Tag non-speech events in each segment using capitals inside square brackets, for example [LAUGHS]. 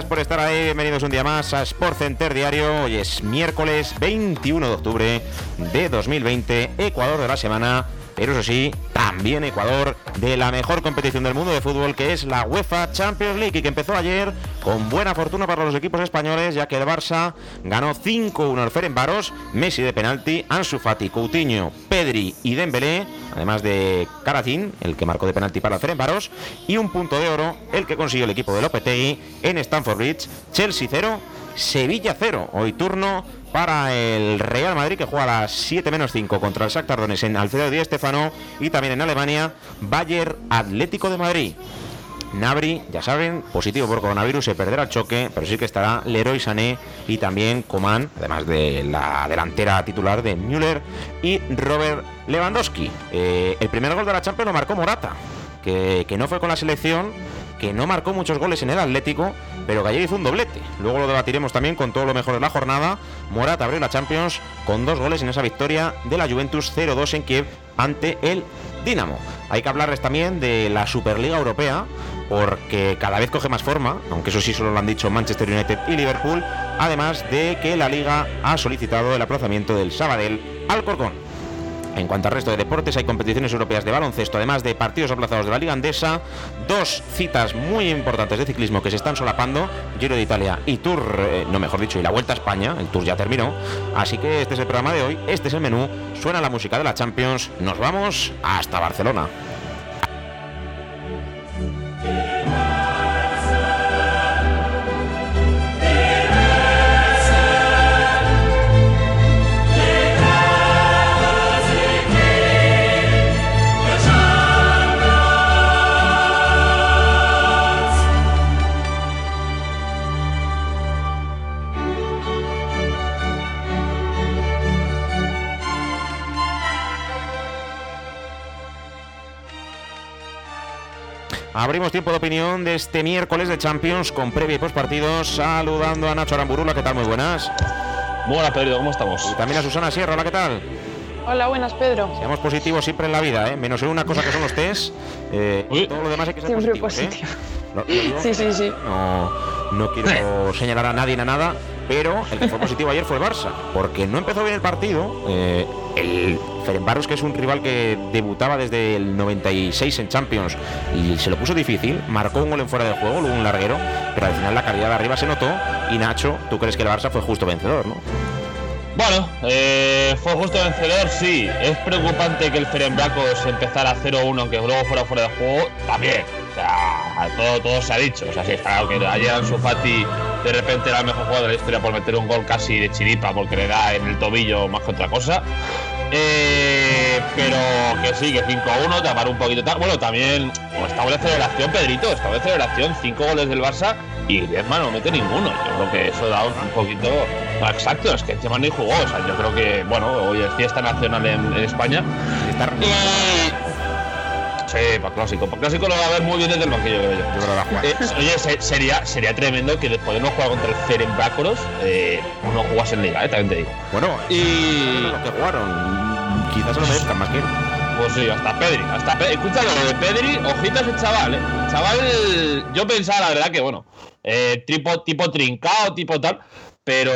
Gracias por estar ahí. Bienvenidos un día más a Sport Center Diario. Hoy es miércoles 21 de octubre de 2020, Ecuador de la semana. Pero eso sí, también Ecuador de la mejor competición del mundo de fútbol, que es la UEFA Champions League, y que empezó ayer con buena fortuna para los equipos españoles, ya que el Barça ganó 5-1 al Ferenbaros, Messi de penalti, Ansu Fati, Coutinho, Pedri y Dembélé, además de Caratín, el que marcó de penalti para el Ferenbaros, y un punto de oro, el que consiguió el equipo de Lopetegui en Stamford Bridge, Chelsea 0, Sevilla 0. Hoy turno para el Real Madrid que juega a las 7 menos 5 contra el Shakhtar Donetsk en Alfredo Di Estefano y también en Alemania Bayer Atlético de Madrid. Nabri, ya saben, positivo por coronavirus, se perderá el choque, pero sí que estará Leroy Sané y también Coman, además de la delantera titular de Müller y Robert Lewandowski. Eh, el primer gol de la Champions lo marcó Morata, que, que no fue con la selección, que no marcó muchos goles en el Atlético, pero que ayer hizo un doblete. Luego lo debatiremos también con todo lo mejor de la jornada. Morata abrió la Champions con dos goles en esa victoria de la Juventus 0-2 en Kiev ante el Dinamo. Hay que hablarles también de la Superliga Europea, porque cada vez coge más forma, aunque eso sí solo lo han dicho Manchester United y Liverpool, además de que la liga ha solicitado el aplazamiento del Sabadell al Corcón. En cuanto al resto de deportes, hay competiciones europeas de baloncesto, además de partidos aplazados de la Liga Andesa, dos citas muy importantes de ciclismo que se están solapando, Giro de Italia y Tour, eh, no mejor dicho, y la Vuelta a España, el Tour ya terminó, así que este es el programa de hoy, este es el menú, suena la música de la Champions, nos vamos hasta Barcelona. Abrimos tiempo de opinión de este miércoles de Champions con previa y postpartidos. Saludando a Nacho Aramburula, ¿qué tal? Muy buenas. Buenas, Pedro, ¿cómo estamos? Y también a Susana Sierra, hola, ¿qué tal? Hola, buenas, Pedro. Seamos positivos siempre en la vida, ¿eh? menos en una cosa que son los test. Eh, todo lo demás hay que ser siempre positivo. ¿eh? sí, sí, sí. No, no quiero [LAUGHS] señalar a nadie ni a nada, pero el que fue [LAUGHS] positivo ayer fue el Barça, porque no empezó bien el partido. Eh, el Ferenbaros, que es un rival que debutaba desde el 96 en Champions y se lo puso difícil, marcó un gol en fuera del juego, luego un larguero, pero al final la calidad de arriba se notó. Y Nacho, ¿tú crees que el Barça fue justo vencedor, no? Bueno, eh, fue justo vencedor, sí. Es preocupante que el Ferenbacos empezara 0-1, aunque luego fuera fuera de juego, también. O sea, todo, todo se ha dicho. O sea, sí, está que ayer Ansu Fati de repente era el mejor jugador de la historia por meter un gol casi de chiripa porque le da en el tobillo más que otra cosa. Eh, pero que sí, que 5-1, tapar un poquito tal. Bueno, también estamos de celebración, Pedrito, estamos de celebración, 5 goles del Barça y Griezmann no mete ninguno. Yo creo que eso da un poquito. exacto, es que encima ni jugó. O sea, yo creo que, bueno, hoy es fiesta nacional en, España. Y, Sí, para clásico. Para clásico lo va a ver muy bien desde el banquillo, creo yo. yo creo eh, oye, sería, sería tremendo que después de no jugar contra el Ferencváros, eh, uno jugase en Liga, eh, también te digo. Bueno, y. Los que jugaron, quizás se lo merezcan más que Pues sí, hasta Pedri. Hasta Pedri. Escucha lo de Pedri, ojito ese chaval, ¿eh? Chaval, yo pensaba, la verdad, que bueno, eh, tipo, tipo trincado, tipo tal. Pero,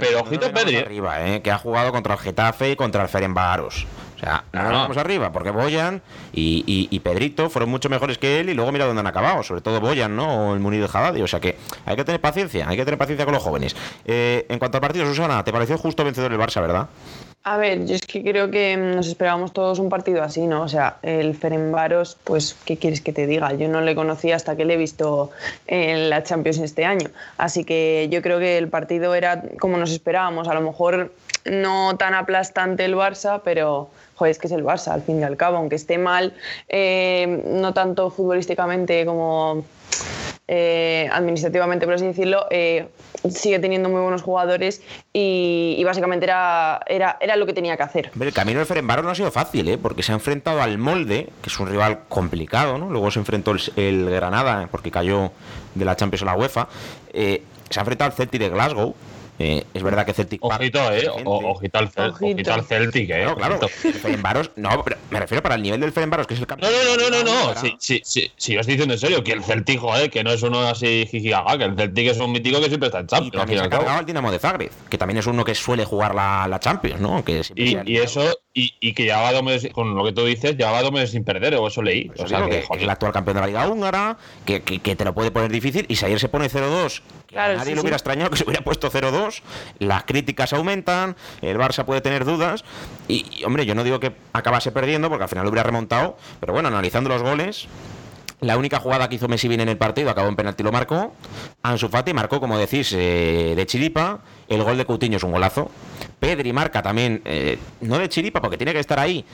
pero ojito Pedri. Arriba, ¿eh? Que ha jugado contra el Getafe y contra el Ferencváros O sea, no nos vamos arriba, porque Boyan y, Pedrito fueron mucho mejores que él y luego mira dónde han acabado, sobre todo Boyan, ¿no? O el Munir de Haddadi. O sea que hay que tener paciencia, hay que tener paciencia con los jóvenes. Eh, en cuanto al partido, Susana, ¿te pareció justo vencedor el Barça, verdad? A ver, yo es que creo que nos esperábamos todos un partido así, ¿no? O sea, el Ferenbaros, pues, ¿qué quieres que te diga? Yo no le conocía hasta que le he visto en la Champions este año. Así que yo creo que el partido era como nos esperábamos. A lo mejor no tan aplastante el Barça, pero joder, es que es el Barça, al fin y al cabo, aunque esté mal, eh, no tanto futbolísticamente como eh, administrativamente, por así decirlo, eh, sigue teniendo muy buenos jugadores y, básicamente era, era, era, lo que tenía que hacer. El camino del Ferenbaro no ha sido fácil, ¿eh? porque se ha enfrentado al Molde, que es un rival complicado, ¿no? luego se enfrentó el, Granada, porque cayó de la Champions a la UEFA, se ha enfrentado al Celtic de Glasgow, eh, es verdad que Celtic Ojito, eh. ojito, al ojito. al Celtic, eh. No, claro. Ferenbaros, no, pero me refiero para el nivel del Ferenbaros, que es el campeón. No, no, no, no, no. Sí, sí, sí, sí, yo estoy diciendo en serio que el Celtic, joder, que no es uno así jijigaga, que el Celtic es un mítico que siempre está en Champions. Y también se ha cargado el Dinamo de Zagreb, que también es uno que suele jugar la, la Champions, ¿no? Que y, y eso, y, y, que llevaba dos meses, con lo que tú dices, llevaba dos meses sin perder, o eso leí. o sea, que, que, el actual campeón de la Liga Húngara, que, que, te lo puede poner difícil, y si ayer se pone 0-2, claro, nadie le hubiera extrañado que se hubiera puesto 0-2, las críticas aumentan, el Barça puede tener dudas, y, hombre, yo no digo que acabase perdiendo, porque al final lo hubiera remontado, pero bueno, analizando los goles, la única jugada que hizo Messi bien en el partido acabó en penalti, lo marcó. Ansu Fati marcó, como decís, eh, de chiripa. El gol de Coutinho es un golazo. Pedri marca también, eh, no de chiripa, porque tiene que estar ahí,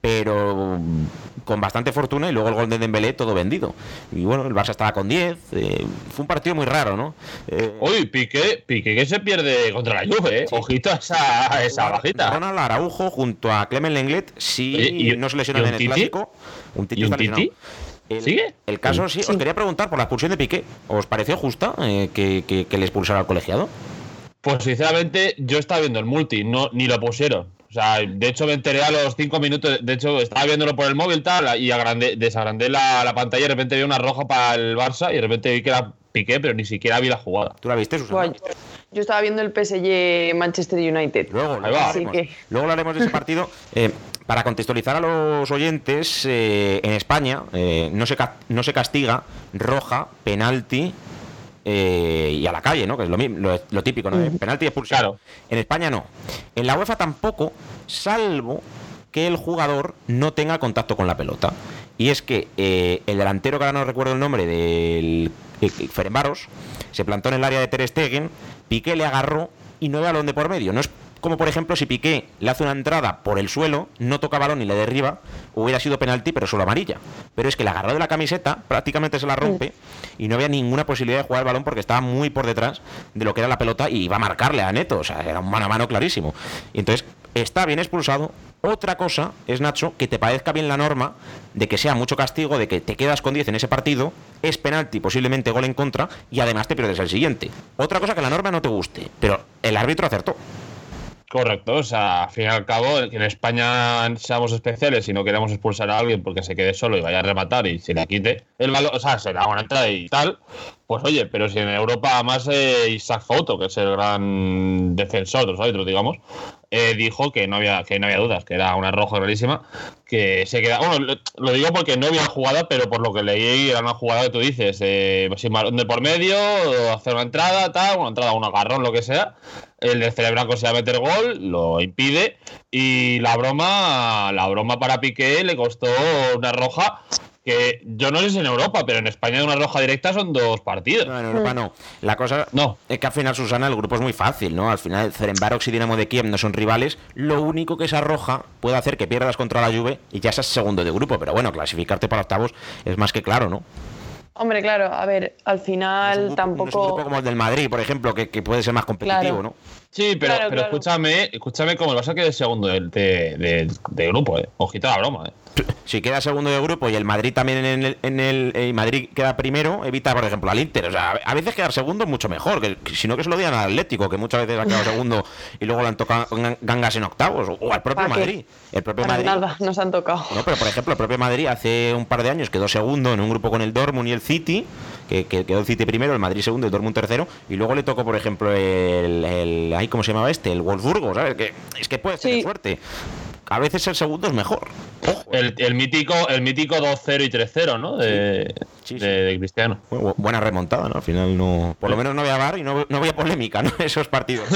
pero con bastante fortuna y luego el gol de Dembélé todo vendido. Y bueno, el Barça estaba con 10, eh, fue un partido muy raro, ¿no? Eh, Uy, Piqué, Piqué que se pierde contra la Juve, ¿eh? Ojito a esa, esa bajita. Ronald Araujo junto a Clemen Lenglet, si y, no se lesionan en el clásico. Un Titi, un titi? El, ¿Sigue? El caso, sí, os quería preguntar por la expulsión de Piqué. ¿Os pareció justa eh, que, que, que le expulsara al colegiado? Pues sinceramente, yo estaba viendo el multi, no, ni lo pusieron. O sea, de hecho me enteré a los cinco minutos, de hecho estaba viéndolo por el móvil tal, y agrandé, desagrandé la, la pantalla y de repente vi una roja para el Barça y de repente vi que era Piqué, pero ni siquiera vi la jugada. ¿Tú la viste, Susana? yo estaba viendo el PSG Manchester United. Luego, luego, Así que... luego hablaremos de ese partido. [LAUGHS] Eh, para contextualizar a los oyentes, eh, en España eh, no, se, no se castiga roja, penalti eh, y a la calle, ¿no? Que es lo, lo, lo típico, ¿no? Penalti y expulsión. Claro. En España no. En la UEFA tampoco, salvo que el jugador no tenga contacto con la pelota. Y es que eh, el delantero, que ahora no recuerdo el nombre, del Ferenbaros, se plantó en el área de Ter Stegen, Piqué le agarró y no hay balón de por medio. No es como por ejemplo si Piqué le hace una entrada por el suelo, no toca balón y le derriba, hubiera sido penalti pero solo amarilla. Pero es que le agarró de la camiseta, prácticamente se la rompe y no había ninguna posibilidad de jugar el balón porque estaba muy por detrás de lo que era la pelota y iba a marcarle a Neto, o sea, era un mano a mano clarísimo. Y entonces está bien expulsado. Otra cosa es, Nacho, que te parezca bien la norma de que sea mucho castigo, de que te quedas con 10 en ese partido, es penalti, posiblemente gol en contra, y además te pierdes el siguiente. Otra cosa que la norma no te guste, pero el árbitro acertó. Correcto, o sea, al fin y al cabo, que en España seamos especiales y no queremos expulsar a alguien porque se quede solo y vaya a rematar y se le quite el balón, o sea, se le haga una entrada y tal, pues oye, pero si en Europa además eh, Isaac Foto, que es el gran defensor de los árbitros, digamos, eh, dijo que no había que no había dudas, que era una roja clarísima, que se queda, bueno, lo, digo porque no había jugada, pero por lo que leí era una jugada que tú dices, eh, sin de por medio, hacer una entrada, tal, una entrada, un agarrón, lo que sea, el de Cerebranco se va a meter gol, lo impide y la broma, la broma para Piqué le costó una roja que yo no sé si en Europa, pero en España de una roja directa son dos partidos. No, en Europa no. La cosa no. es que al final, Susana, el grupo es muy fácil, ¿no? Al final, Cerenbarox y Dinamo de Kiev no son rivales. Lo único que esa roja puede hacer que pierdas contra la Juve y ya seas segundo de grupo. Pero bueno, clasificarte para octavos es más que claro, ¿no? Hombre, claro, a ver, al final tampoco. como el del Madrid, por ejemplo, que, puede ser más competitivo, ¿no? Sí, pero, pero escúchame, escúchame cómo el Barça quede segundo de, de, de, grupo, eh. Ojito la broma, eh si queda segundo de grupo y el Madrid también en el, en el eh, Madrid queda primero, evita, por ejemplo, al Inter. O sea, a veces quedar segundo es mucho mejor, que, si no que se lo digan al Atlético, que muchas veces ha quedado segundo y luego le han tocado gangas en octavos, o al propio Madrid. El propio Madrid. Nada, nos han tocado. No, pero por ejemplo, el propio Madrid hace un par de años quedó segundo en un grupo con el Dortmund y el City, que, quedó el City primero, el Madrid segundo, el Dortmund tercero, y luego le tocó, por ejemplo, el, el ¿cómo se llamaba este? El Wolfsburgo, ¿sabes? Que, es que puede ser suerte a veces el segundo es mejor. El, el mítico, el mítico 2-0 y 3-0, ¿no? De, Sí, sí. de- de Cristiano. Bueno, buena remontada, ¿no? Al final no. Por lo menos no había bar y no, no había polémica, ¿no? [LAUGHS] Esos partidos.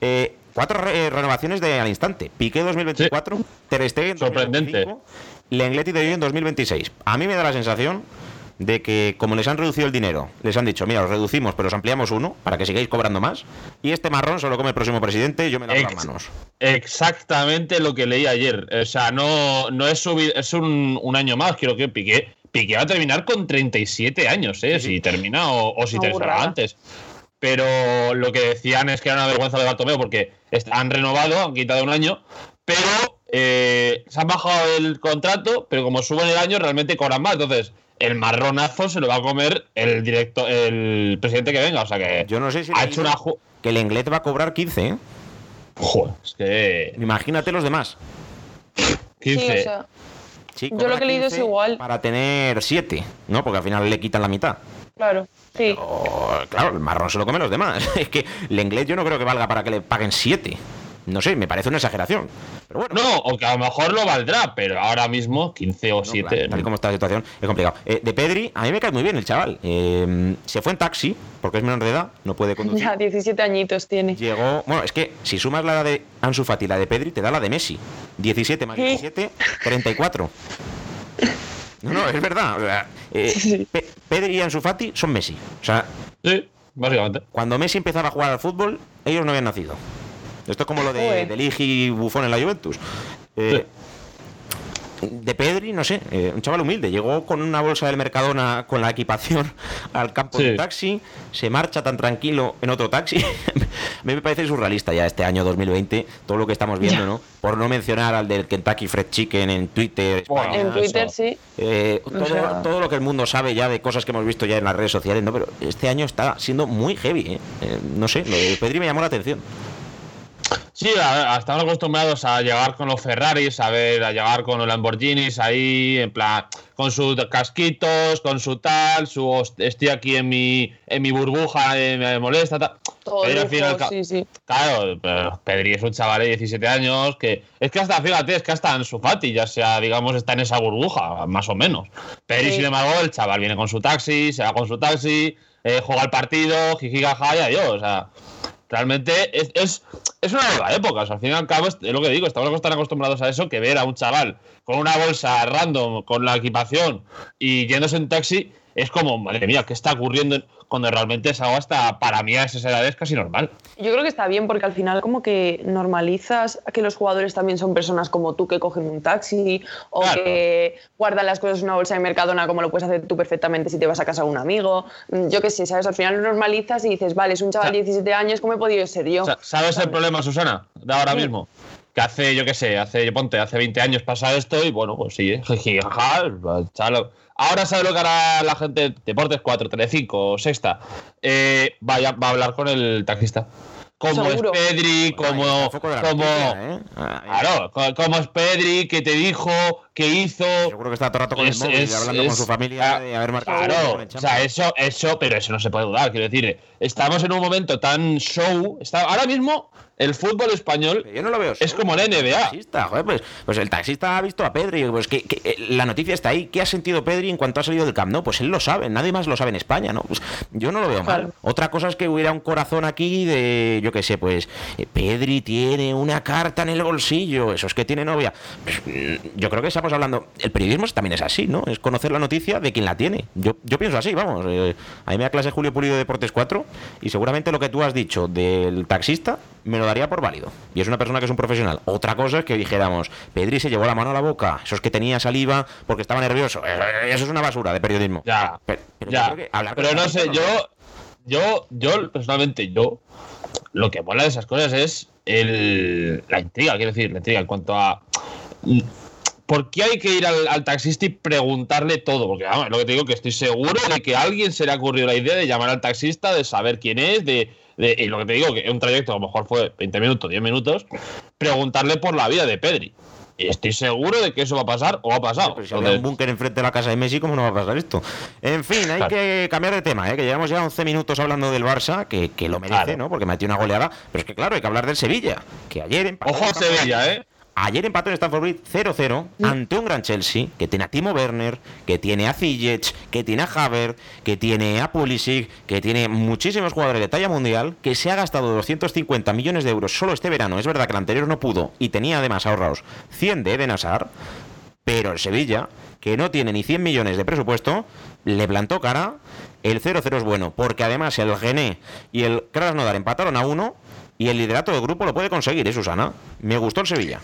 Eh, cuatro re- eh, renovaciones de al instante. Piqué 2024, Ter Stegen Sorprendente. 2025, Lenglet y De Jong en 2026. A mí me da la sensación de que como les han reducido el dinero, les han dicho, mira, os reducimos, pero os ampliamos uno para que sigáis cobrando más. Y este marrón se lo come el próximo presidente y yo me lavo las Ex- manos. Exactamente lo que leí ayer. O sea, no, no es subir, es un, un año más, creo que Piqué. Piqué va a terminar con 37 años, ¿eh? Si termina o, o si Una termina burrada. antes. Pero lo que decían es que era una vergüenza de Bartomeu porque han renovado, han quitado un año, pero eh, se han bajado el contrato, pero como suben el año realmente cobran más. Entonces, el marronazo se lo va a comer el directo, el presidente que venga. O sea que Yo no sé si ha hecho una... que el Englet va a cobrar 15, ¿eh? Joder, es que... Imagínate los demás. 15. Sí, o sea, Sí, Yo lo que he leído es 15 igual. Para tener 7, ¿no? Porque al final le quitan la mitad. claro, sí. Claro, el marrón se lo comen los demás. [LAUGHS] Es que el inglés yo no creo que valga para que le paguen 7. No sé, me parece una exageración. Pero bueno. No, o que a lo mejor lo valdrá, pero ahora mismo 15 o no, 7. claro, tal y como está la situación, es complicado. Eh, de Pedri, a mí me cae muy bien el chaval. Eh, se fue en taxi, porque es menor de edad, no puede [LAUGHS] conducir. Ya 17 añitos tiene. Llegó, bueno, es que si sumas la de Ansu Fati y la de Pedri, te da la de Messi. 17 más ¿Qué? 17, 34. No, no, es verdad. o sea, eh, Sí. Pe- Pedri y Ansu Fati son Messi. O sea, Sí, básicamente. cuando Messi empezaba a jugar al fútbol, ellos no habían nacido. Esto es como lo de, de y Buffon en la Juventus. Eh, de Pedri, no sé, eh, un chaval humilde. Llegó con una bolsa del Mercadona con la equipación [LAUGHS] al campo Sí. de taxi, se marcha tan tranquilo en otro taxi. a [LAUGHS] mí me parece surrealista ya este año 2020, todo lo que estamos viendo, Ya. ¿no? Por no mencionar al del Kentucky Fried Chicken en Twitter. Bueno, España. En Twitter eso. sí. Eh, O todo, sea- todo lo que el mundo sabe ya de cosas que hemos visto ya en las redes sociales, ¿no? Pero este año está siendo muy heavy, ¿eh? Eh, no sé, lo de Pedri me llamó la atención. Sí, a- a- estamos acostumbrados a llegar con los Ferraris, a ver, a llegar con los Lamborghinis ahí, en plan, con sus casquitos, con su tal, su "Host- estoy aquí en mi, en mi burbuja, eh, me molesta, tal. Todo Pero al sí, sí. Claro, pero Pedri es un chaval de 17 años que es que hasta, fíjate, es que hasta en su Fati ya sea, digamos, está en esa burbuja, más o menos. Pedri, Sí. sin embargo, el chaval viene con su taxi, se va con su taxi, eh, juega el partido, jiji, jaja, y adiós. O sea, realmente es, es, es una nueva época. O al fin y al cabo, es es lo que digo, estamos tan acostumbrados a eso que ver a un chaval con una bolsa random, con la equipación y yéndose en taxi, es como, madre mía, ¿qué está ocurriendo? Cuando realmente es algo hasta, para mí a esas edades casi normal. Yo creo que está bien porque al final como que normalizas que los jugadores también son personas como tú que cogen un taxi o Claro. que guardan las cosas en una bolsa de Mercadona como lo puedes hacer tú perfectamente si te vas a casa de un amigo. Mm, Yo qué sé, ¿sabes? Al final lo normalizas y dices, vale, es un chaval de 17 años, ¿cómo he podido ser yo? ¿Sabes el problema, Susana? De ahora Sí. mismo. Que hace, yo qué sé, hace, ponte, hace 20 años pasa esto y bueno, pues sí, [LAUGHS] jaja, chalo. Ahora sabe lo que hará la gente, Deportes 4, Telecinco, Sexta. Eh, vaya, va a hablar con el taxista. Como Seguro. es Pedri, como. De ¿eh? Ahí. Claro, co- como es Pedri, que te dijo, que hizo. Seguro que está todo el rato con Es- el móvil es- hablando con su familia ah, de haber marcado Claro, o sea, eso, eso, pero eso no se puede dudar. Quiero decir, estamos en un momento tan show. Está, ahora mismo, el fútbol español Yo no lo veo. Es como la el NBA. taxista, joder, pues, pues el taxista ha visto a Pedri. Pues que, que, eh, la noticia está ahí. ¿Qué ha sentido Pedri en cuanto ha salido del Camp Nou? Pues él lo sabe. Nadie más lo sabe en España, ¿no? Pues yo no lo veo mal. Claro. Otra cosa es que hubiera un corazón aquí de, yo qué sé, pues eh, Pedri tiene una carta en el bolsillo. Eso es que tiene novia. Pues, mm, yo creo que estamos hablando. El periodismo también es así, ¿no? Es conocer la noticia de quien la tiene. Yo, yo pienso así, vamos. eh, a mí me da clase Julio Pulido de Deportes 4 y seguramente lo que tú has dicho del taxista me lo daría por válido. Y es una persona que es un profesional. Otra cosa es que dijéramos, Pedri se llevó la mano a la boca. Eso es que tenía saliva porque estaba nervioso. Eh, Eso es una basura de periodismo. Ya, Pero, ya. Pero no sé, yo, yo, yo, personalmente, yo, lo que mola de esas cosas es el, la intriga, quiero decir, la intriga en cuanto a. ¿Por qué hay que ir al, al taxista y preguntarle todo? Porque, vamos, lo que te digo que estoy seguro de que a alguien se le ha ocurrido la idea de llamar al taxista, de saber quién es, de, de- y lo que te digo, que un trayecto a lo mejor fue 20 minutos, 10 minutos, preguntarle por la vida de Pedri. Estoy seguro de que eso va a pasar o ha pasado. Pero si había un Entonces, búnker enfrente de la casa de Messi, ¿cómo no va a pasar esto? En fin, hay Claro. que cambiar de tema, ¿eh? que llevamos ya 11 minutos hablando del Barça, que, que lo merece, Claro. ¿no? Porque metió una goleada. Pero es que, claro, hay que hablar del Sevilla, que ayer empató Ojo a Sevilla. ¿eh? Ayer empató en Stanford Bridge 0-0 ante un gran Chelsea que tiene a Timo Werner, que tiene a Ziyech, que tiene a Havertz, que tiene a Pulisic, que tiene muchísimos jugadores de talla mundial, que se ha gastado 250 millones de euros solo este verano. Es verdad que el anterior no pudo y tenía además ahorrados 100 de Eden Hazard, pero el Sevilla, que no tiene ni 100 millones de presupuesto, le plantó cara. El 0-0 es bueno, porque además el Gené y el Krasnodar empataron a uno y el liderato del grupo lo puede conseguir, ¿eh, Susana? Me gustó el Sevilla.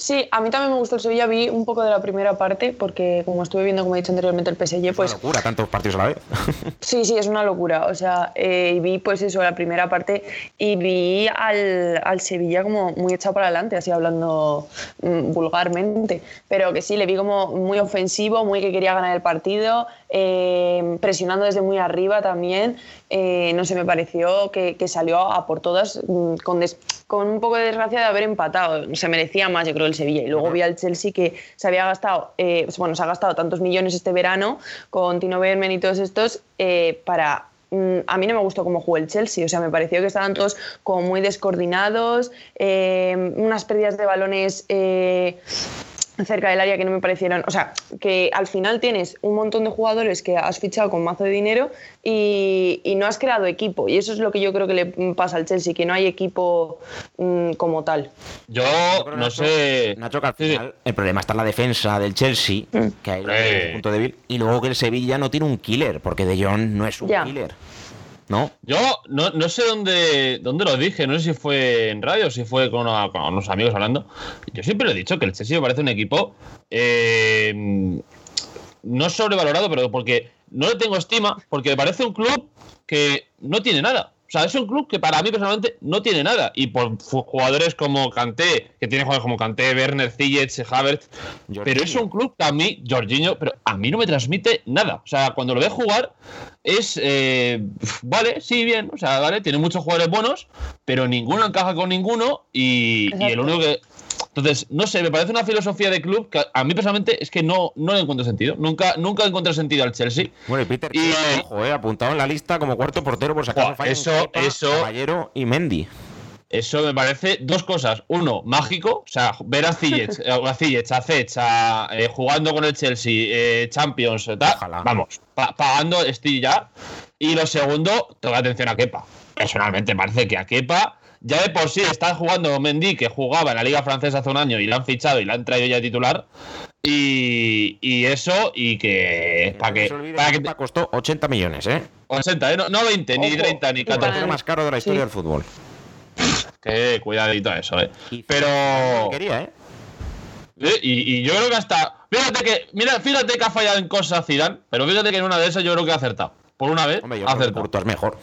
Sí, a mí también me gustó el Sevilla, vi un poco de la primera parte, porque como estuve viendo, como he dicho anteriormente, el PSG, pues... Es una locura, tantos partidos a la vez. [LAUGHS] sí, sí, es una locura. O sea, eh, vi pues eso, la primera parte, y vi al, al Sevilla como muy echado para adelante, así hablando mm, vulgarmente. Pero que sí, le vi como muy ofensivo, muy que quería ganar el partido, eh, presionando desde muy arriba también. Eh, no sé, me pareció que, que salió a por todas mm, con, des- con un poco de desgracia de haber empatado. Se merecía más, yo creo, el Sevilla. Y luego vi al Chelsea que se había gastado, eh, bueno, se ha gastado tantos millones este verano con Tino Werner y todos estos eh, para mm, a mí no me gustó cómo jugó el Chelsea, o sea, me pareció que estaban todos como muy descoordinados, eh, unas pérdidas de balones eh, cerca del área que no me parecieron, o sea, que al final tienes un montón de jugadores que has fichado con mazo de dinero y, y no has creado equipo, y eso es lo que yo creo que le pasa al Chelsea, que no hay equipo mm, como tal. Yo no Nacho, sé. Nacho, que al sí. final el problema está en la defensa del Chelsea, que ahí Hombre. es un punto débil, y luego que el Sevilla no tiene un killer, porque De Jong no es un Ya. killer. ¿No? Yo no, no sé dónde, dónde lo dije, no sé si fue en radio si fue con unos amigos hablando. Yo siempre lo he dicho que el Chelsea me parece un equipo eh, no sobrevalorado, pero porque no le tengo estima, porque me parece un club que no tiene nada. O sea, es un club que para mí personalmente no tiene nada. Y por jugadores como Kanté, que tiene jugadores como Kanté, Werner, Ziyech, Havertz. Pero es un club que a mí, Jorginho, pero a mí no me transmite nada. O sea, cuando lo veo jugar, es. eh, vale, sí, bien. O sea, vale, tiene muchos jugadores buenos, pero ninguno encaja con ninguno. Y, y el único que. Entonces, no sé, me parece una filosofía de club que a- mí personalmente es que no, no le encuentro sentido. Nunca, nunca encontré sentido al Chelsea. Bueno, y Peter, Y- ojo, eh, apuntado en la lista como cuarto portero por si acaso fallan eso- Kepa, eso- Caballero y Mendy. Eso me parece dos cosas. Uno, mágico. O sea, ver a Ziyech, eh, [LAUGHS] a Ziyech, a Zech, a, eh, jugando con el Chelsea, eh, Champions, eh, tal. Ojalá. Vamos, pa- pagando Steve ya. Y lo segundo, toca atención a Kepa. Personalmente, parece que a Kepa ya de por sí está jugando Mendy, que jugaba en la Liga Francesa hace un año y la han fichado y la han traído ya de titular. Y, y eso, y que. Para no que. Para que Kepa costó 80 millones, ¿eh? 80, ¿eh? no, no 20, ni Ojo, 30, ni y El 14. para- portero más caro de la historia Sí. del fútbol. Que cuidadito eso, eh. Y Pero. Quería, ¿eh? Eh, Y, y yo creo que hasta. Fíjate que. Mira, fíjate que ha fallado en cosas Zidane, pero fíjate que en una de esas yo creo que ha acertado. Por una vez, Hombre, yo ha creo que acertado. Es mejor.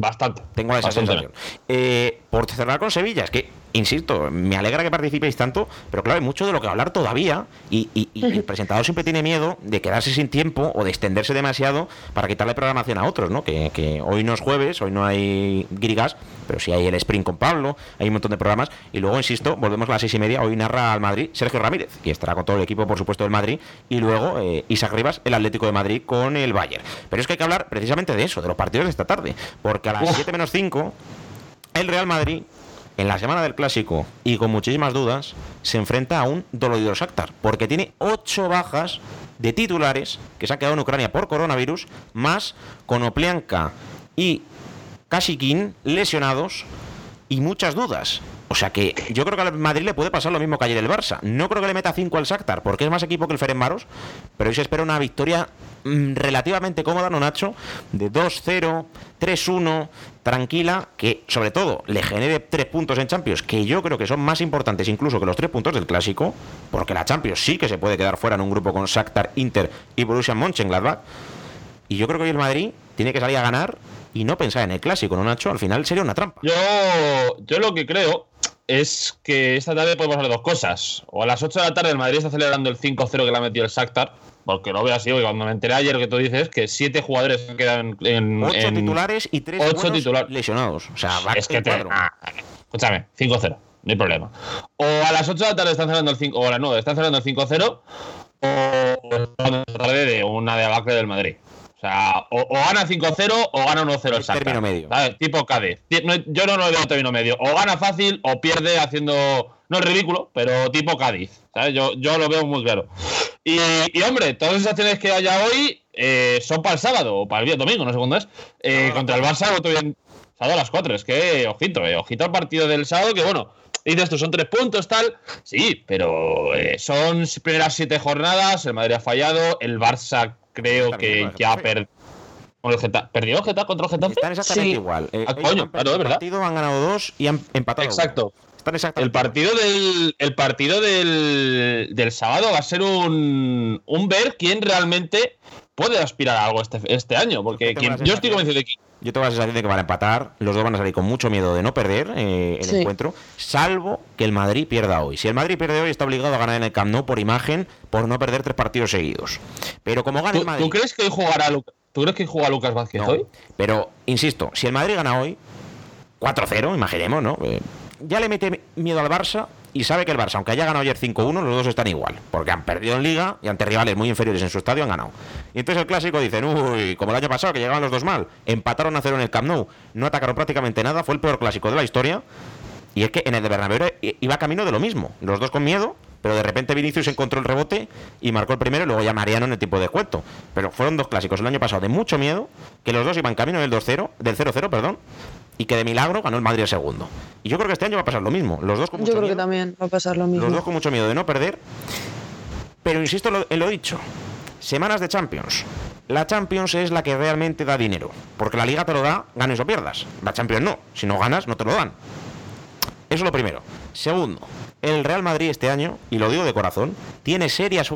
Bastante. Tengo esa Bastante. sensación. Eh, por cerrar con Sevilla, es que, insisto, me alegra que participéis tanto, pero claro, hay mucho de lo que hablar todavía y, y- y el presentador siempre tiene miedo de quedarse sin tiempo o de extenderse demasiado para quitarle programación a otros, ¿no? Que, que hoy no es jueves, hoy no hay Grigas, pero sí hay el sprint con Pablo, hay un montón de programas y luego, insisto, volvemos a las seis y media, hoy narra al Madrid Sergio Ramírez, que estará con todo el equipo, por supuesto, del Madrid, y luego eh, Isaac Rivas, el Atlético de Madrid con el Bayern. Pero es que hay que hablar precisamente de eso, de los partidos de esta tarde, porque a las. 7 menos 5 el Real Madrid, en la semana del clásico y con muchísimas dudas, se enfrenta a un dolorido Shakhtar, porque tiene ocho bajas de titulares que se han quedado en Ucrania por coronavirus, más Konoplianka y Kashikin lesionados y muchas dudas. O sea que yo creo que al Madrid le puede pasar lo mismo que ayer el Barça. No creo que le meta 5 al Shakhtar, porque es más equipo que el Ferenbaros, pero hoy se espera una victoria mm, relativamente cómoda, ¿no, Nacho? De 2-0, 3-1, tranquila, que sobre todo le genere 3 puntos en Champions, que yo creo que son más importantes incluso que los 3 puntos del Clásico, porque la Champions sí que se puede quedar fuera en un grupo con Shakhtar, Inter y Borussia Mönchengladbach. Y yo creo que hoy el Madrid tiene que salir a ganar y no pensar en el Clásico, ¿no, Nacho? Al final sería una trampa. Yo, yo lo que creo es que esta tarde podemos hacer dos cosas. O a las 8 de la tarde el Madrid está celebrando el 5-0 que le ha metido el Shakhtar. Porque lo veo así, porque cuando me enteré ayer que tú dices que siete jugadores quedan en. 8 en- titulares y 3 ocho titular- lesionados. O sea, va Es que te. ah, escúchame, 5-0, no hay problema. O a las 8 de la tarde están cerrando el 5, o a las 9 están cerrando el 5-0, o están cerrando la tarde de una debacle del Madrid. O O sea, o, gana 5-0 o gana 1-0 el Término medio. Tipo Cádiz. Yo no lo veo término medio. O gana fácil o pierde haciendo. No es ridículo, pero tipo Cádiz. Yo, yo lo veo muy claro. Y, hombre, todas las acciones que haya hoy eh, son para el sábado o para el día domingo, no sé cuándo es. Eh, contra el Barça, otro bien. Sábado a las 4. Es que, ojito, eh, ojito al partido del sábado, que bueno. Dices esto son tres puntos, tal. Sí, pero son primeras siete jornadas. El Madrid ha fallado. El Barça creo que ya perdió. ¿Perdió Getafe contra el Getafe? Están exactamente igual. Eh, ah, coño, han claro, verdad. partido, han ganado dos y han empatado. Exacto. Están exactamente el partido del el partido del, del sábado va a ser un, un ver quién realmente puede aspirar a algo este, este año. Porque yo estoy convencido de que. Yo tengo la sensación de que van a empatar. Los dos van a salir con mucho miedo de no perder eh, el encuentro, salvo que el Madrid pierda hoy. Si el Madrid pierde hoy, está obligado a ganar en el Camp Nou por imagen, por no perder tres partidos seguidos. Pero como gana el Madrid. ¿Tú crees que hoy jugará, ¿tú crees que juega Lucas Vázquez hoy? Pero, insisto, si el Madrid gana hoy, 4-0, imaginemos, ¿no? Eh, ya le mete miedo al Barça y sabe que el Barça, aunque haya ganado ayer 5-1, los dos están igual, porque han perdido en liga y ante rivales muy inferiores en su estadio han ganado. Y entonces el clásico dicen, uy, como el año pasado que llegaban los dos mal, empataron a cero en el Camp Nou, no atacaron prácticamente nada, fue el peor clásico de la historia. Y es que en el de Bernabéu iba camino de lo mismo, los dos con miedo, pero de repente Vinicius encontró el rebote y marcó el primero y luego ya Mariano en el tipo de descuento. Pero fueron dos clásicos el año pasado de mucho miedo, que los dos iban camino del 2-0, del 0-0, perdón, y que de milagro ganó el Madrid el segundo. Y yo creo que este año va a pasar lo mismo. Los dos con mucho yo creo que también va a pasar lo mismo. Los dos con mucho miedo de no perder. Pero insisto en lo dicho. Semanas de Champions. La Champions es la que realmente da dinero. Porque la liga te lo da, ganes o pierdas. La Champions no. Si no ganas, no te lo dan. Eso es lo primero. Segundo, el Real Madrid este año, y lo digo de corazón, tiene serias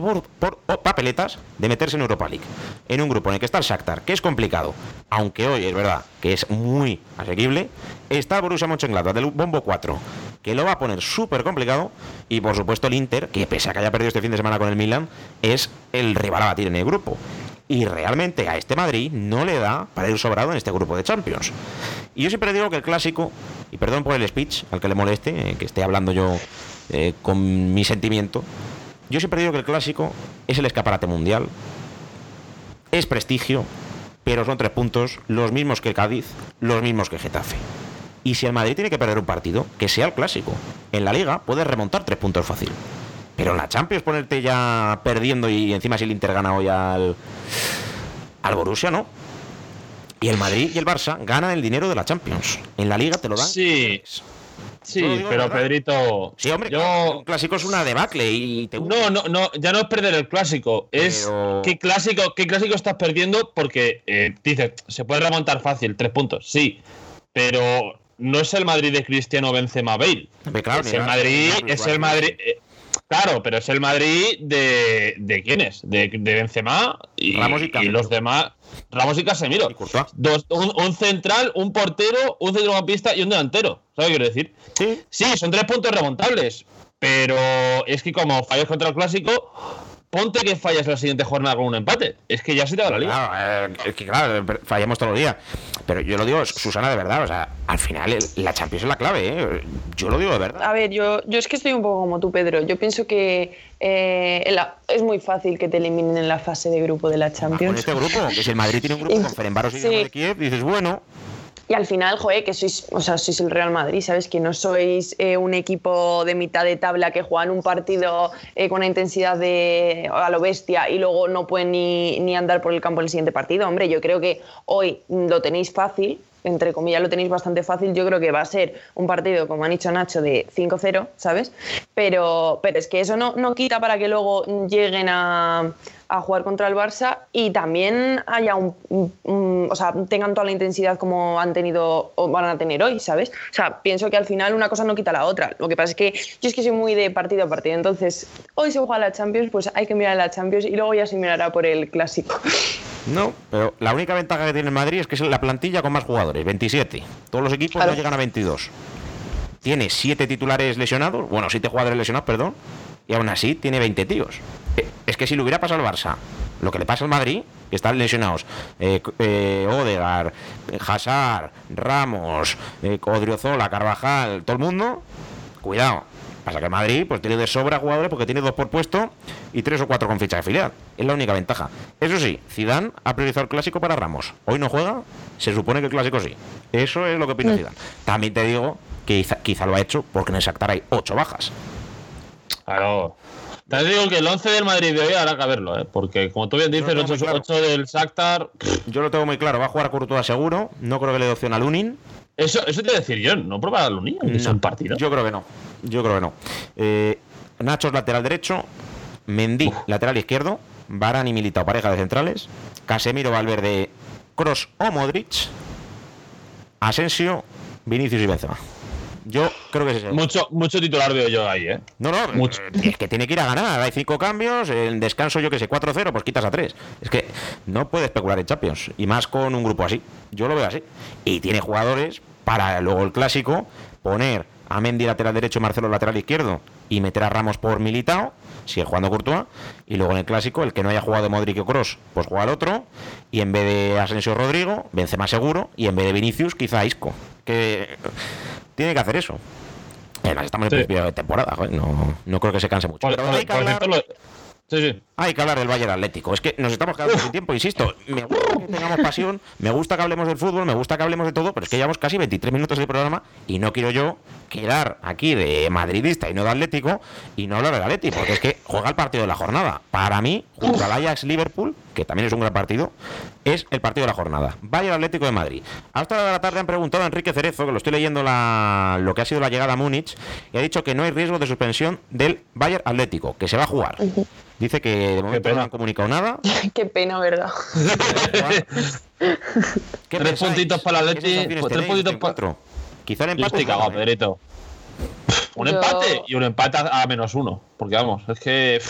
papeletas de meterse en Europa League. En un grupo en el que está el Shakhtar, que es complicado, aunque hoy es verdad que es muy asequible, está Borussia Mönchengladbach del bombo 4, que lo va a poner súper complicado, y por supuesto el Inter, que pese a que haya perdido este fin de semana con el Milan, es el rival a batir en el grupo. Y realmente a este Madrid no le da para ir sobrado en este grupo de Champions. Y yo siempre digo que el clásico, y perdón por el speech, al que le moleste, eh, que esté hablando yo eh, con mi sentimiento. Yo siempre digo que el clásico es el escaparate mundial, es prestigio, pero son tres puntos, los mismos que Cádiz, los mismos que Getafe. Y si el Madrid tiene que perder un partido, que sea el clásico. En la liga puedes remontar tres puntos fácil. Pero en la Champions ponerte ya perdiendo y encima si el Inter gana hoy al, al Borussia, no. Y el Madrid y el Barça ganan el dinero de la Champions. En la liga te lo dan. Sí. Sí, pero Pedrito. Sí, hombre, yo... clásico es una debacle y No, no, no, ya no es perder el clásico. Es qué clásico, qué clásico estás perdiendo porque eh, dices, se puede remontar fácil, tres puntos, sí. Pero no es el Madrid de Cristiano Benzema Bale. es el Madrid, es el Madrid. Eh, claro, pero es el Madrid de, de quiénes? De, de Benzema y, y los demás. Ramos y Casemiro. Dos, un, central, un portero, un centrocampista y un delantero. ¿Sabes qué quiero decir? Sí. Sí, son tres puntos remontables. Pero es que como fallas contra el clásico, ponte que fallas la siguiente jornada con un empate. Es que ya se te va la liga. Claro, eh, es que claro, fallamos todos los días. Pero yo lo digo, Susana, de verdad. O sea, al final la Champions es la clave, ¿eh? Yo lo digo de verdad. A ver, yo, yo es que estoy un poco como tú, Pedro. Yo pienso que eh, es muy fácil que te eliminen en la fase de grupo de la Champions. con este grupo, que si el Madrid tiene un grupo con [LAUGHS] Ferenbaros y sí. de Kiev, dices, bueno. Y al final, joder, que sois, o sea, sois el Real Madrid, ¿sabes? Que no sois eh, un equipo de mitad de tabla que juegan un partido eh, con una intensidad de a lo bestia y luego no pueden ni, ni andar por el campo en el siguiente partido. Hombre, yo creo que hoy lo tenéis fácil, entre comillas lo tenéis bastante fácil, yo creo que va a ser un partido, como han dicho Nacho, de 5-0, ¿sabes? Pero, pero es que eso no, no quita para que luego lleguen a, a jugar contra el Barça y también haya un, o sea, tengan toda la intensidad como han tenido o van a tener hoy, ¿sabes? O sea, pienso que al final una cosa no quita la otra. Lo que pasa es que yo es que soy muy de partido a partido, entonces hoy se juega la Champions, pues hay que mirar la Champions y luego ya se mirará por el clásico. No, pero la única ventaja que tiene el Madrid es que es la plantilla con más jugadores, 27. Todos los equipos no llegan a 22. Tiene 7 titulares lesionados, bueno, 7 jugadores lesionados, perdón, y aún así tiene 20 tíos. Eh, es que si le hubiera pasado al Barça, lo que le pasa al Madrid, que están lesionados, eh, eh, Odegar, Hazard, Ramos, Odriozola, Carvajal, todo el mundo, cuidado. Pasa que el Madrid pues tiene de sobra jugadores porque tiene dos por puesto y tres o cuatro con ficha de filial. Es la única ventaja. Eso sí, Zidane ha priorizado el clásico para Ramos. Hoy no juega, se supone que el clásico sí. Eso es lo que opina Zidane. También te digo que quizá, lo ha hecho porque en el Shakhtar hay ocho bajas. Claro. Te digo que el 11 del Madrid de hoy habrá que verlo, ¿eh? porque como tú bien dices, 8, del Shakhtar... Yo lo tengo muy claro, va a jugar Courtois seguro, no creo que le dé opción a Lunin. Eso, eso te voy a decir yo, ¿no probar a Lunin? Es un partido. Yo creo que no, yo creo que no. Eh, Nacho es lateral derecho, Mendy lateral izquierdo, Varane y Militao pareja de centrales, Casemiro Valverde, Cross o Modric, Asensio, Vinicius y Benzema. Yo creo que es Mucho, mucho titular veo yo ahí, ¿eh? No, no, mucho. es que tiene que ir a ganar. Hay cinco cambios, en descanso, yo que sé, 4-0, pues quitas a 3. Es que no puede especular en Champions. Y más con un grupo así. Yo lo veo así. Y tiene jugadores para luego el clásico poner a Mendy lateral derecho y Marcelo lateral izquierdo y meter a Ramos por Militao, sigue jugando Courtois, y luego en el clásico, el que no haya jugado Modric o Cross, pues juega al otro, y en vez de Asensio Rodrigo, vence más seguro, y en vez de Vinicius, quizá Isco. Que tiene que hacer eso. Además, estamos en principio de temporada, no, no creo que se canse mucho. hay, que hablar, hay que hablar del Bayern Atlético. Es que nos estamos quedando sin tiempo, insisto. Me gusta que tengamos pasión, me gusta que hablemos del fútbol, me gusta que hablemos de todo, pero es que llevamos casi 23 minutos de programa y no quiero yo quedar aquí de madridista y no de Atlético y no hablar del Atlético, porque es que juega el partido de la jornada. Para mí, junto al Ajax Liverpool, que también es un gran partido, es el partido de la jornada. Bayern Atlético de Madrid. Hasta la tarde han preguntado a Enrique Cerezo, que lo estoy leyendo la, lo que ha sido la llegada a Múnich, y ha dicho que no hay riesgo de suspensión del Bayern Atlético, que se va a jugar. Dice que de momento no han comunicado nada. [LAUGHS] Qué pena, ¿verdad? tres puntitos para la leche. tres puntitos para. Quizá el empate. Pedrito. Un empate y un empate a, menos uno. Porque vamos, es que.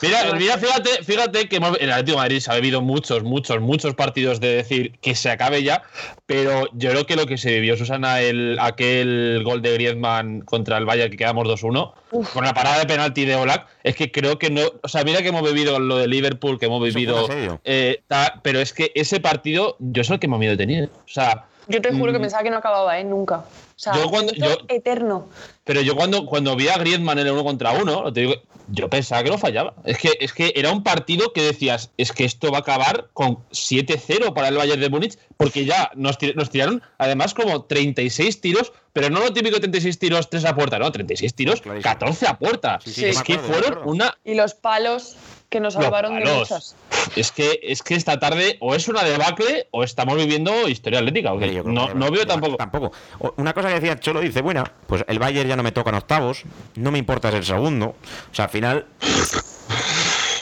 Mira, mira, fíjate, fíjate que el Atlético de Madrid se ha vivido muchos, muchos, muchos partidos de decir que se acabe ya. Pero yo creo que lo que se vivió, Susana, el, aquel gol de Griezmann contra el Valle que quedamos 2-1, con la parada de penalti de Olak, es que creo que no. O sea, mira que hemos vivido lo de Liverpool, que hemos vivido. Eh, pero es que ese partido, yo soy el que más miedo he tenido. O sea. Yo te juro que mm. pensaba que no acababa, ¿eh? Nunca yo cuando, eterno. Pero yo cuando, cuando vi a Griezmann en el uno contra uno, te digo, yo pensaba que no fallaba. Es que, es que era un partido que decías, es que esto va a acabar con 7-0 para el Bayern de Múnich, porque ya nos, nos, tiraron además como 36 tiros, pero no lo típico 36 tiros 3 a puerta, no, 36 tiros, 14 a puerta. es que fueron una... Y los palos que nos salvaron de muchas. Es que, es que esta tarde o es una debacle o estamos viviendo historia atlética. no, no veo tampoco. Tampoco. Una cosa que decía Cholo dice, bueno, pues el Bayern ya no me toca en octavos, no me importa ser segundo. O sea, al final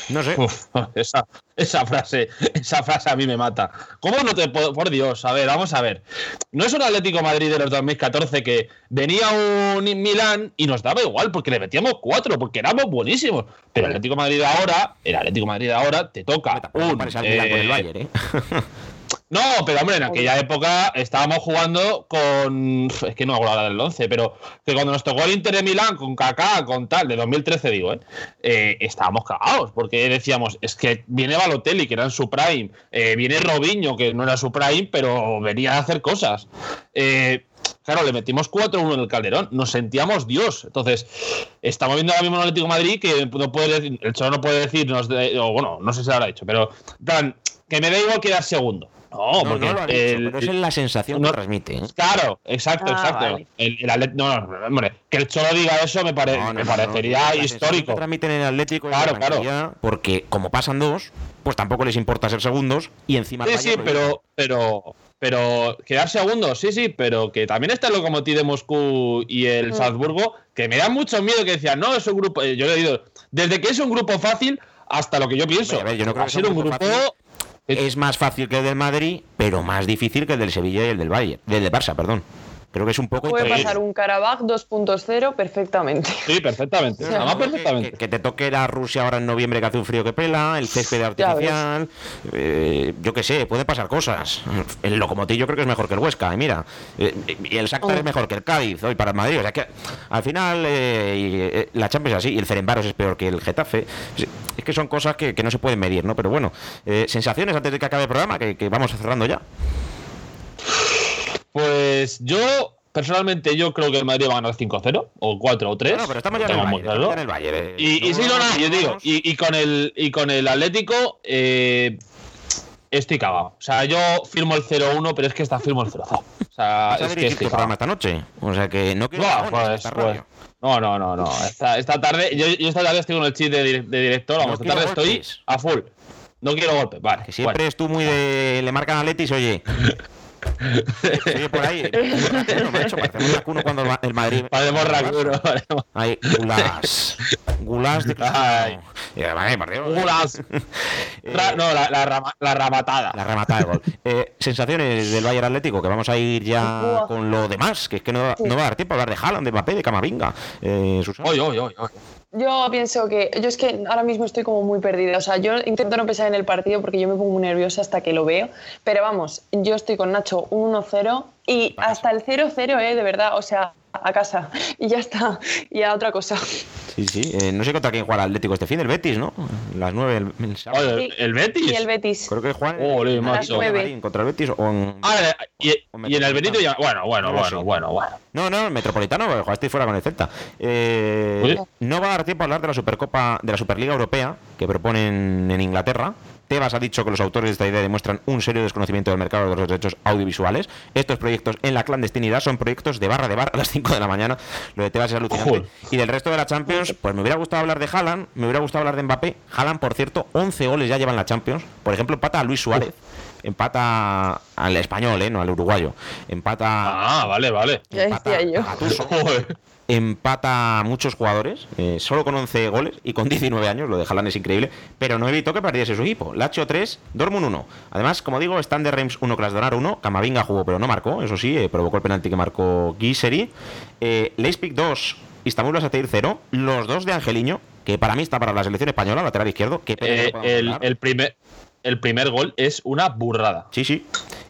no sé. esa, esa, frase, esa frase a mí me mata. ¿Cómo no te puedo.? Por Dios, a ver, vamos a ver. No es un Atlético Madrid de los 2014 que venía un Milán y nos daba igual porque le metíamos cuatro, porque éramos buenísimos. Pero el Atlético Madrid ahora, el Atlético Madrid ahora te toca. Un, el Bayern, ¿eh? [LAUGHS] No, pero hombre, en aquella época estábamos jugando con. Es que no hago la del 11, pero que cuando nos tocó el Inter de Milán con Kaká, con tal, de 2013, digo, ¿eh? ¿eh? estábamos cagados, porque decíamos, es que viene Balotelli, que era en su prime, eh, viene Robinho, que no era su prime, pero venía a hacer cosas. Eh, claro, le metimos 4-1 en el Calderón, nos sentíamos Dios. Entonces, estamos viendo ahora mismo en Atlético Madrid que no puede decir, el Cholo no puede decirnos, o bueno, no sé si lo habrá dicho, pero Dan, que me da igual quedar segundo. No, porque no pero es la sensación que transmite. ¿eh? Claro, exacto, ah, exacto. El, no, no, hombre, que el Cholo diga eso me, me parecería histórico. Que transmiten en el Atlético claro, claro. porque como pasan dos, pues tampoco les importa ser segundos y encima. Sí, sí, pero, pero, pero quedar segundos, sí, sí, pero que también está el Lokomotiv de Moscú y el mm. Salzburgo, que me da mucho miedo que decían, no, es un grupo. Eh, yo le digo, desde que es un grupo fácil hasta lo que yo pienso. yo no creo que sea un grupo es más fácil que el del Madrid, pero más difícil que el del Sevilla y el del Valle, del de Barça, perdón. Creo que es un poco. Puede pasar un Karabakh 2.0 perfectamente. Sí, perfectamente. perfectamente. Que, te toque la Rusia ahora en noviembre que hace un frío que pela, el césped artificial. Eh, yo qué sé, puede pasar cosas. El Locomotiv yo creo que es mejor que el Huesca. Y mira, eh, y el Shakhtar es mejor que el Cádiz hoy para el Madrid. O sea que al final eh, la Champions es así y el Ferenbaros es peor que el Getafe. Es que son cosas que, no se pueden medir, ¿no? Pero bueno, sensaciones antes de que acabe el programa, que, que vamos cerrando ya. Pues yo personalmente yo creo que el Madrid va a ganar 5-0 o 4 o 3. No, pero estamos ya en el, Bayern, ya en el Bayern. eh. Y, y sí, no, no, yo digo, y, y con el y con el Atlético eh, estoy cagado. O sea, yo firmo el 0-1, pero es que esta firmo el 0-0. O sea, [LAUGHS] es que estoy programa esta noche. O sea que no quiero en pues, pues, no, no, no, no. Esta, esta tarde, yo, yo esta tarde estoy con el chip de, de director, vamos, No esta tarde quiero estoy golpes. a full. No quiero golpes, vale. Que siempre bueno. es tú muy de. Le marcan a Letis, oye. [LAUGHS] Oye por ahí. [LAUGHS] Bueno, macho, parecemos Racuno cuando el Ma- el Madrid. Parecemos Racuno, parecemos- Ay, gulas. De Ay. Y además, eh, por Dios. Gulas. Ra- no, la, la, rama- la ramatada. La rematada de gol. Eh, sensaciones del Bayern Atlético, que vamos a ir ya con lo demás, que es que no, no va a dar tiempo a hablar de Haaland, de Mbappé, de Camavinga. Eh, Susana. Oye, oye, oye, oye. Yo pienso que. Yo es que ahora mismo estoy como muy perdida. O sea, yo intento no pensar en el partido porque yo me pongo muy nerviosa hasta que lo veo. Pero vamos, yo estoy con Nacho un 1-0 y hasta el 0-0, ¿eh? De verdad. O sea, a casa. [LAUGHS] Y ya está. Y a otra cosa. Sí, sí. eh, no sé contra quién juega el Atlético este fin, el Betis, ¿no? Las 9 el, el sábado. El Betis. Y el Betis. Creo que juegan Ole, en- macho. en contra el Betis o en. Ah, y, y en el Benito ya. Bueno, bueno, No bueno, bueno, bueno. No, no, el Metropolitano, porque jugasteis fuera con el Celta. Eh, no va a dar tiempo a hablar de la Supercopa, de la Superliga Europea que proponen en Inglaterra. Tebas ha dicho que los autores de esta idea demuestran un serio desconocimiento del mercado de los derechos audiovisuales. Estos proyectos en la clandestinidad son proyectos de barra de bar a las 5 de la mañana. Lo de Tebas es alucinante. Joder. Y del resto de la Champions, pues me hubiera gustado hablar de Haaland, me hubiera gustado hablar de Mbappé. Haaland, por cierto, 11 goles ya llevan la Champions. Por ejemplo, empata a Luis Suárez. Empata al español, ¿eh? no al uruguayo. Empata Ah, vale, vale. Ya decía yo. a. [LAUGHS] empata a muchos jugadores, eh, solo con 11 goles y con 19 años, lo de Haaland es increíble, pero no evitó que perdiese su equipo. Lacho 3, Dortmund 1. Además, como digo, Stan de Reims 1, Krasnodar 1, Camavinga jugó pero no marcó, eso sí, eh, provocó el penalti que marcó Giseri. Eh, Leipzig 2, Istanbul Basatir 0, los dos de Angeliño, que para mí está para la selección española, lateral izquierdo, que Eh, el, el, primer, el primer gol es una burrada. Sí, sí.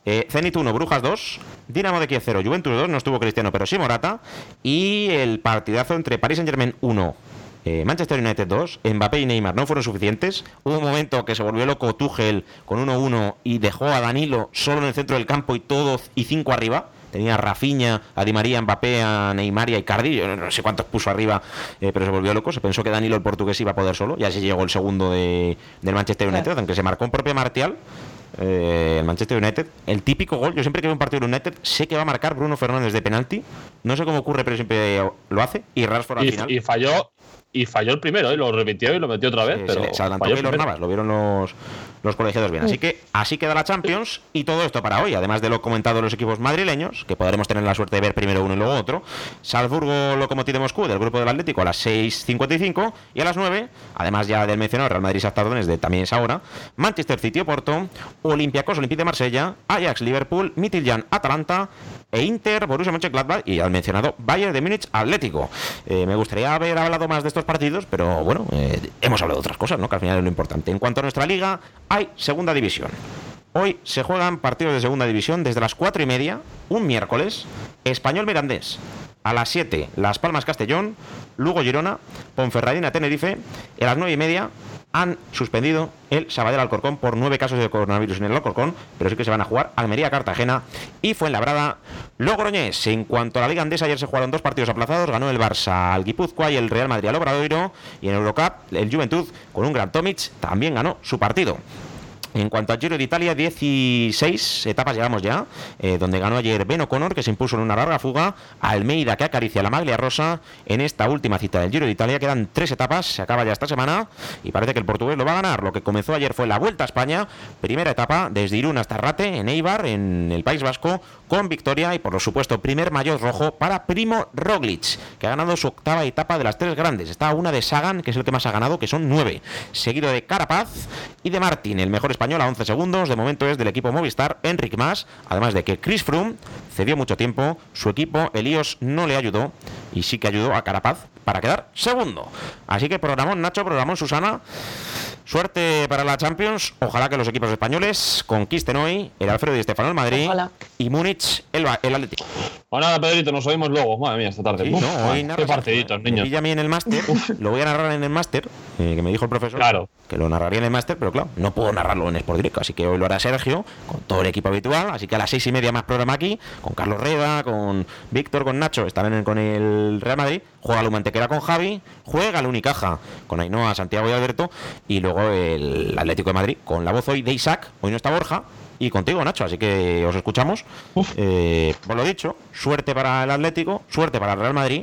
Eh, Zenit 1, Brujas 2, Dinamo de Kiev 0, Juventus 2, no estuvo Cristiano, pero sí Morata. Y el partidazo entre Paris Saint Germain 1, eh, Manchester United 2, Mbappé y Neymar no fueron suficientes. Hubo un momento que se volvió loco Tuchel con 1-1 y dejó a Danilo solo en el centro del campo y todo y 5 arriba. Tenía a Rafinha, a Di María, Mbappé, a Neymar y a Icardi. Yo no sé cuántos puso arriba, eh, pero se volvió loco. Se pensó que Danilo, el portugués, iba a poder solo. Y así llegó el segundo de, del Manchester United, aunque se marcó en propia Martial. Eh, el Manchester United. El típico gol, yo siempre que veo un partido del United, sé que va a marcar Bruno Fernández de penalti. No sé cómo ocurre, pero siempre lo hace. Y Rashford al Y, final. y falló y falló el primero, ¿eh? lo repitió y lo metió otra vez. Pero se, adelantó falló primero. Navas, lo vieron los, los colegiados bien. Así que así queda la Champions y todo esto para hoy, además de lo comentado de los equipos madrileños, que podremos tener la suerte de ver primero uno y luego otro. Salzburgo Lokomotiv de Moscú del grupo del Atlético a las 6.55 y a las 9, además ya del mencionado Real Madrid Shakhtar Donetsk de también esa hora, Manchester City Oporto, Olympiacos Olympique de Marsella, Ajax Liverpool, Midtjylland Atalanta e Inter Borussia Mönchengladbach y al mencionado Bayern de Múnich Atlético. Eh, me gustaría haber hablado más de estos partidos, pero bueno, eh, hemos hablado de otras cosas, ¿no? Que al final es lo importante. En cuanto a nuestra liga, hay segunda división. Hoy se juegan partidos de segunda división desde las 4 y media, un miércoles, Español Mirandés. A las 7, Las Palmas Castellón, Lugo Girona, Ponferradina Tenerife. Y a las 9 y media han suspendido el Sabadell Alcorcón por nueve casos de coronavirus en el Alcorcón, pero sí que se van a jugar Almería Cartagena y Fuenlabrada Logroñés. En cuanto a la Liga Andesa, ayer se jugaron dos partidos aplazados, ganó el Barça al Guipúzcoa y el Real Madrid al Obradoiro, y en Eurocup el Juventud con un gran Tomic también ganó su partido. En cuanto al Giro de Italia, 16 etapas llevamos ya, eh, donde ganó ayer Ben O'Connor, que se impuso en una larga fuga, Almeida, que acaricia la maglia rosa en esta última cita del Giro de Italia. Quedan tres etapas, se acaba ya esta semana y parece que el portugués lo va a ganar. Lo que comenzó ayer fue la Vuelta a España, primera etapa desde Irún hasta Rate, en Eibar, en el País Vasco, con victoria y por supuesto primer maillot rojo para Primo Roglic, que ha ganado su octava etapa de las tres grandes. Está una de Sagan, que es el que más ha ganado, que son nueve, seguido de Carapaz y de Martín, el mejor español a 11 segundos. De momento es del equipo Movistar, Enric Mas, además de que Chris Froome cedió mucho tiempo, su equipo Elios no le ayudó y sí que ayudó a Carapaz para quedar segundo. Así que programón Nacho, programón Susana. Suerte para la Champions. Ojalá que los equipos españoles conquisten hoy el Alfredo y Estefano el Madrid Ojalá. y Múnich el, el Atlético. Bueno, nada, Pedrito, nos oímos luego. Madre mía, esta tarde. Sí, Uf, no, hoy qué partiditos, niños. pilla a mí en el máster. Lo voy a narrar en el máster, eh, que me dijo el profesor. Claro. Que lo narraría en el máster, pero claro, no puedo narrarlo en Sport Directo, así que hoy lo hará Sergio, con todo el equipo habitual, así que a las seis y media más programa aquí, con Carlos Reda, con Víctor, con Nacho, estarán con el Real Madrid, juega Luma Antequera con Javi, juega el Unicaja con Ainhoa, Santiago y Alberto, y luego el Atlético de Madrid, con la voz hoy de Isaac, hoy no está Borja, y contigo, Nacho. Así que os escuchamos. Eh, por lo dicho, suerte para el Atlético, suerte para el Real Madrid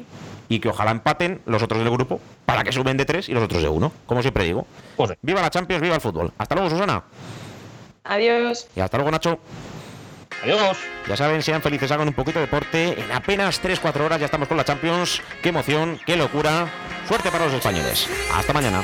y que ojalá empaten los otros del grupo para que suben de tres y los otros de uno, como siempre digo. Viva la Champions, viva el fútbol. Hasta luego, Susana. Adiós. Y hasta luego, Nacho. Adiós. Ya saben, sean felices, hagan un poquito de deporte. En apenas 3-4 horas ya estamos con la Champions. Qué emoción, qué locura. Suerte para los españoles. Hasta mañana.